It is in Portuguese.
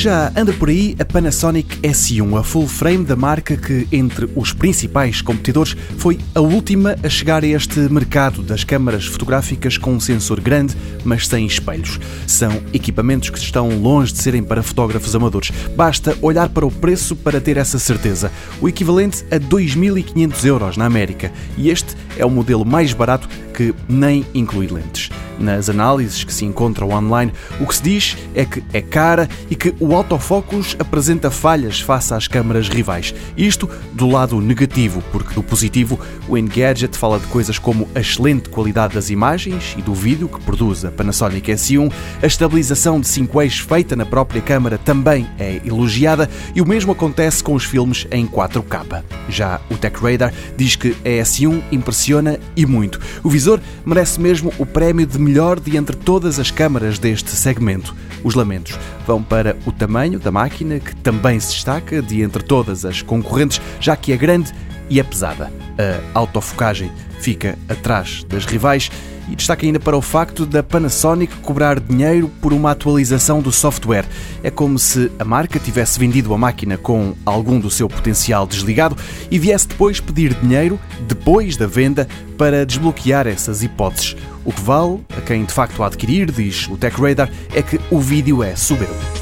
Já anda por aí a Panasonic S1, a full frame da marca que, entre os principais competidores, foi a última a chegar a este mercado das câmaras fotográficas com um sensor grande, mas sem espelhos. São equipamentos que estão longe de serem para fotógrafos amadores. Basta olhar para o preço para ter essa certeza. O equivalente a 2.500 euros na América. E este é o modelo mais barato que nem inclui lentes. Nas análises que se encontram online, o que se diz é que é cara e que o autofocus apresenta falhas face às câmaras rivais. Isto do lado negativo, porque do positivo, o Engadget fala de coisas como a excelente qualidade das imagens e do vídeo que produz a Panasonic S1, a estabilização de 5 eixos feita na própria câmara também é elogiada e o mesmo acontece com os filmes em 4K. Já o Tech Radar diz que a S1 impressiona e muito. O visor merece mesmo o prémio de melhor de entre todas as câmaras deste segmento. Os lamentos vão para o tamanho da máquina, que também se destaca de entre todas as concorrentes, já que é grande e é pesada. A autofocagem fica atrás das rivais e destaca ainda para o facto da Panasonic cobrar dinheiro por uma atualização do software. É como se a marca tivesse vendido a máquina com algum do seu potencial desligado e viesse depois pedir dinheiro, depois da venda, para desbloquear essas hipóteses. O que vale a quem de facto a adquirir, diz o TechRadar, é que o vídeo é soberbo.